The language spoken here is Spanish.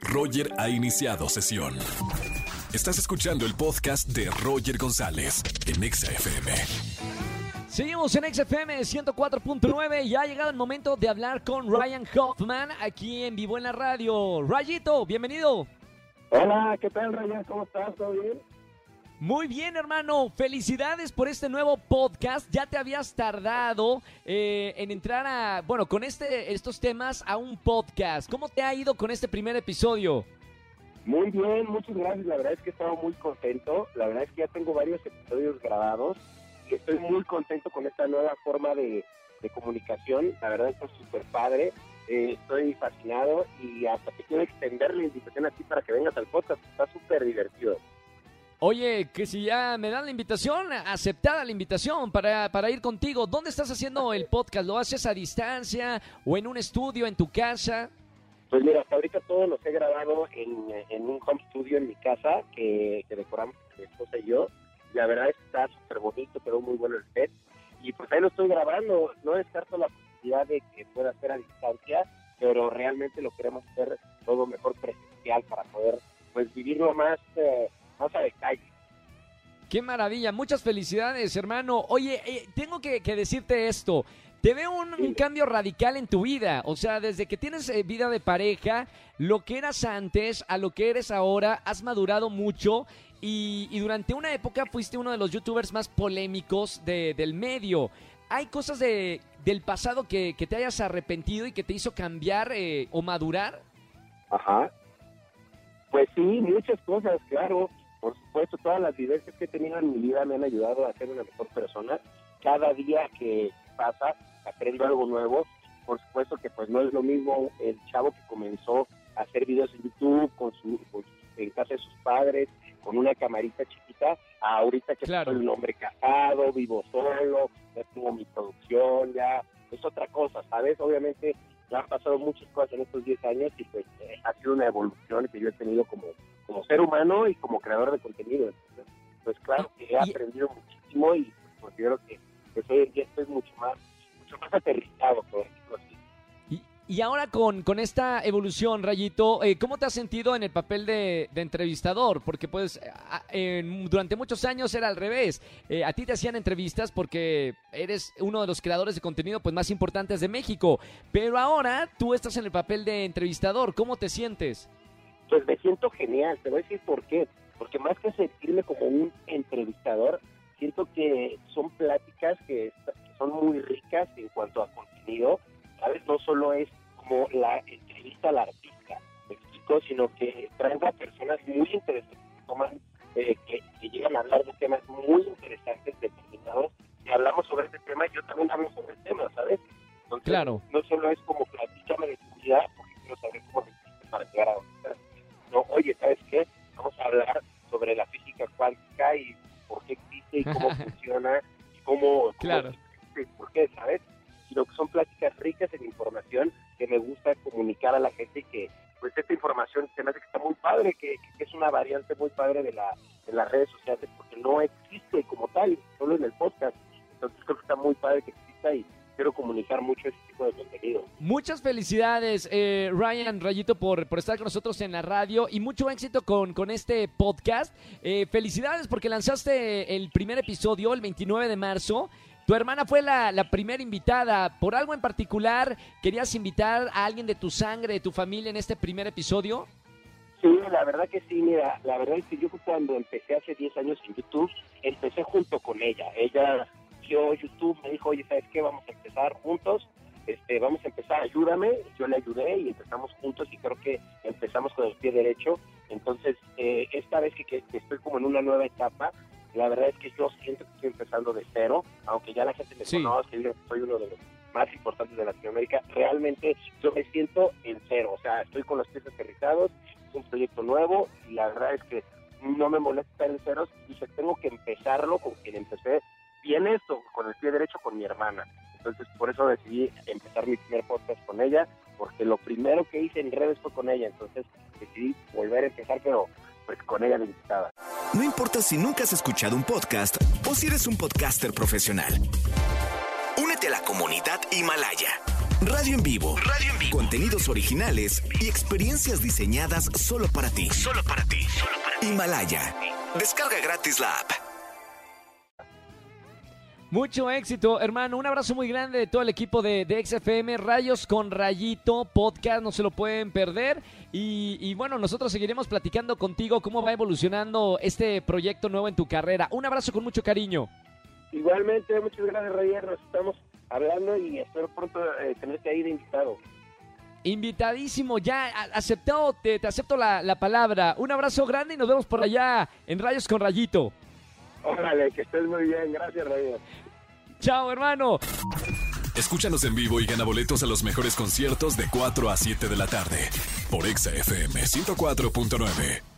Roger ha iniciado sesión. Estás escuchando el podcast de Roger González en Exa FM. Seguimos en XFM 104.9 y ha llegado el momento de hablar con Ryan Hoffman aquí en vivo en la radio. Rayito, bienvenido. Hola, ¿qué tal Ryan? ¿Cómo estás? ¿Todo bien? Muy bien, hermano. Felicidades por este nuevo podcast. Ya te habías tardado eh, en entrar a, bueno, con este, estos temas a un podcast. ¿Cómo te ha ido con este primer episodio? Muy bien, muchas gracias. La verdad es que he estado muy contento. La verdad es que ya tengo varios episodios grabados y estoy muy contento con esta nueva forma de, comunicación. La verdad es que es súper padre. Eh, estoy fascinado y hasta te quiero extender la invitación a ti para que vengas al podcast. Está súper divertido. Oye, que si ya me dan la invitación, aceptada la invitación para, para ir contigo. ¿Dónde estás haciendo el podcast? ¿Lo haces a distancia o en un estudio, en tu casa? Pues mira, hasta ahorita todo lo he grabado en, un home studio en mi casa que, decoramos mi esposa y yo. La verdad es que está súper bonito, quedó muy bueno el set. Y pues ahí lo estoy grabando. No descarto la posibilidad de que pueda ser a distancia, pero realmente lo queremos hacer todo mejor presencial para poder pues vivirlo más... Eh, más a detalle. Qué maravilla, muchas felicidades, hermano. Oye, eh, tengo que, decirte esto. Te veo un, cambio radical en tu vida. O sea, desde que tienes eh, vida de pareja, lo que eras antes a lo que eres ahora, has madurado mucho. Y, durante una época fuiste uno de los youtubers más polémicos del medio. ¿Hay cosas de, del pasado que, te hayas arrepentido y que te hizo cambiar eh, o madurar? Ajá. Pues sí, muchas cosas, claro. Por supuesto, todas las vivencias que he tenido en mi vida me han ayudado a ser una mejor persona. Cada día que pasa aprendo algo nuevo. Por supuesto que pues no es lo mismo el chavo que comenzó a hacer videos en YouTube con su, en casa de sus padres, con una camarita chiquita, a ahorita que soy un hombre casado, vivo solo, ya tengo mi producción, ya es otra cosa, ¿sabes? Obviamente ya han pasado muchas cosas en estos 10 años y pues eh, ha sido una evolución que yo he tenido como, como ser humano y como creador de contenido. pues claro que he aprendido muchísimo y considero que, que hoy en día estoy mucho más, mucho más aterrizado, por decirlo así. Y ahora con, con esta evolución, Rayito, eh, ¿cómo te has sentido en el papel de, entrevistador? Porque pues durante muchos años era al revés. Eh, a ti te hacían entrevistas porque eres uno de los creadores de contenido pues más importantes de México. Pero ahora tú estás en el papel de entrevistador. ¿Cómo te sientes? Pues me siento genial. Te voy a decir por qué. Porque más que sentirme como un entrevistador, siento que son pláticas que son muy ricas en cuanto a contenido. ¿Sabes? No solo es la entrevista al artista, me explico, sino que traen a personas muy interesantes que toman, eh, que, llegan a hablar de temas muy interesantes, determinados, y hablamos sobre este tema y yo también hablo sobre el tema, ¿sabes? Entonces, claro. no solo es como hablar sobre la física cuántica y por qué existe y cómo funciona y cómo, claro. por qué, ¿sabes? Sino que son pláticas ricas en información que me gusta comunicar a la gente que pues esta información se me hace que está muy padre, que, es una variante muy padre de, la, de las redes sociales, porque no existe como tal, solo en el podcast. Entonces creo que está muy padre que exista y quiero comunicar mucho ese tipo de contenido. Muchas felicidades, eh, Ryan Rayito, por, por estar con nosotros en la radio y mucho éxito con, con este podcast. Eh, felicidades porque lanzaste el primer episodio el 29 de marzo tu hermana fue la, primera invitada. ¿Por algo en particular querías invitar a alguien de tu sangre, de tu familia en este primer episodio? Sí, la verdad que sí, mira, la verdad es que yo cuando empecé hace 10 años en YouTube, empecé junto con ella. Ella vio YouTube, me dijo, oye, ¿sabes qué? Vamos a empezar juntos, este, vamos a empezar, ayúdame. Yo le ayudé y empezamos juntos y creo que empezamos con el pie derecho. Entonces, eh, esta vez que estoy como en una nueva etapa, la verdad es que yo siento que estoy empezando de cero, aunque ya la gente me conoce, que soy uno de los más importantes de Latinoamérica, realmente yo me siento en cero, o sea, estoy con los pies aterrizados, es un proyecto nuevo y la verdad es que no me molesta estar en ceros, dije, tengo que empezarlo con quien empecé bien esto, con el pie derecho con mi hermana. Entonces, por eso decidí empezar mi primer podcast con ella, porque lo primero que hice en redes fue con ella, entonces decidí volver a empezar, pero pues con ella invitada. No importa si nunca has escuchado un podcast o si eres un podcaster profesional. Únete a la comunidad Himalaya. Radio en vivo. Radio en vivo. Contenidos originales y experiencias diseñadas solo para ti. Solo para ti. Himalaya. Descarga gratis la app. Mucho éxito, hermano. Un abrazo muy grande de todo el equipo de, de XFM, Rayos con Rayito, podcast, no se lo pueden perder. Y, y, bueno, nosotros seguiremos platicando contigo cómo va evolucionando este proyecto nuevo en tu carrera. Un abrazo con mucho cariño. Igualmente, muchas gracias, Roger. Nos estamos hablando y espero pronto eh, tenerte ahí de invitado. Invitadísimo, ya aceptado, te, te acepto la, la palabra. Un abrazo grande y nos vemos por allá en Rayos con Rayito. Órale, que estés muy bien. Gracias, Roger. Chao, hermano. Escúchanos en vivo y gana boletos a los mejores conciertos de 4 a 7 de la tarde por Exa FM 104.9.